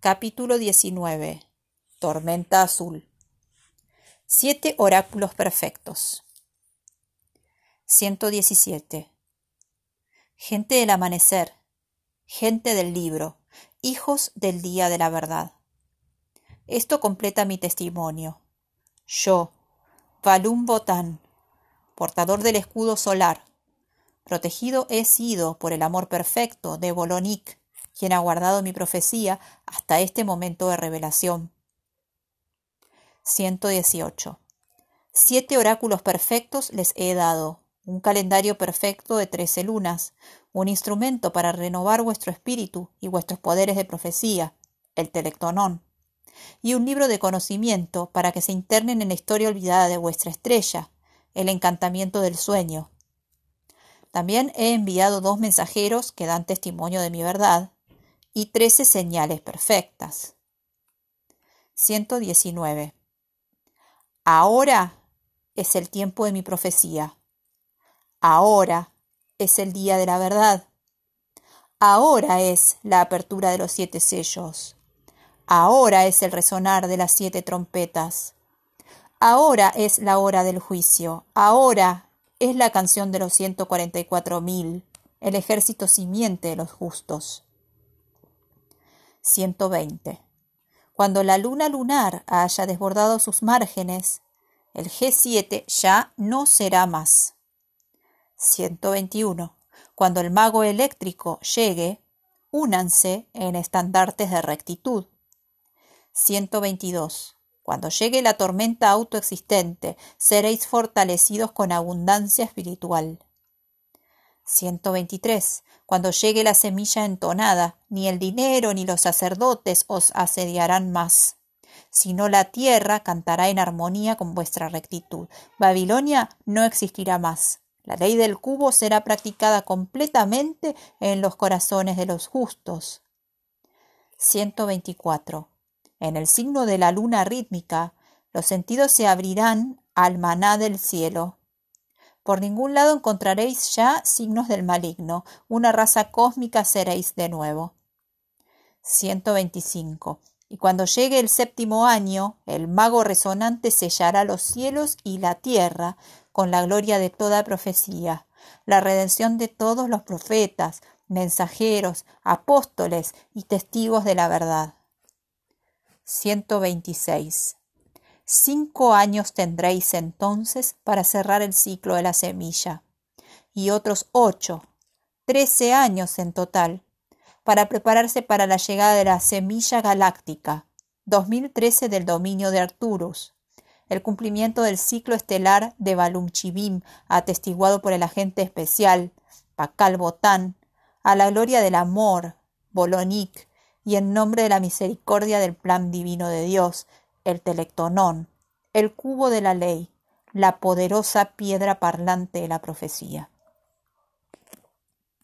Capítulo 19. Tormenta azul. Siete oráculos perfectos. 117. Gente del amanecer, gente del libro, hijos del día de la verdad. Esto completa mi testimonio. Yo, Valum Botán, portador del escudo solar, protegido he sido por el amor perfecto de Bolonic, quien ha guardado mi profecía hasta este momento de revelación. 118. Siete oráculos perfectos les he dado, un calendario perfecto de trece lunas, un instrumento para renovar vuestro espíritu y vuestros poderes de profecía, el telectonón, y un libro de conocimiento para que se internen en la historia olvidada de vuestra estrella, el encantamiento del sueño. También he enviado dos mensajeros que dan testimonio de mi verdad, y trece señales perfectas. 119. Ahora es el tiempo de mi profecía. Ahora es el día de la verdad. Ahora es la apertura de los siete sellos. Ahora es el resonar de las siete trompetas. Ahora es la hora del juicio. Ahora es la canción de los ciento cuarenta y cuatro mil, el ejército simiente de los justos. 120. Cuando la luna lunar haya desbordado sus márgenes, el G7 ya no será más. 121. Cuando el mago eléctrico llegue, únanse en estandartes de rectitud. 122. Cuando llegue la tormenta autoexistente, seréis fortalecidos con abundancia espiritual. 123. Cuando llegue la semilla entonada, ni el dinero ni los sacerdotes os asediarán más, sino la tierra cantará en armonía con vuestra rectitud. Babilonia no existirá más. La ley del cubo será practicada completamente en los corazones de los justos. 124. En el signo de la luna rítmica, los sentidos se abrirán al maná del cielo por ningún lado encontraréis ya signos del maligno. Una raza cósmica seréis de nuevo. 125. Y cuando llegue el séptimo año, el mago resonante sellará los cielos y la tierra con la gloria de toda profecía, la redención de todos los profetas, mensajeros, apóstoles y testigos de la verdad. 126. Cinco años tendréis entonces para cerrar el ciclo de la semilla, y otros ocho, trece años en total, para prepararse para la llegada de la semilla galáctica, 2013 del dominio de Arturus, el cumplimiento del ciclo estelar de Balumchibim, atestiguado por el agente especial, Pakal Botán, a la gloria del amor, Bolonic, y en nombre de la misericordia del plan divino de Dios, el telectonón, el cubo de la ley, la poderosa piedra parlante de la profecía.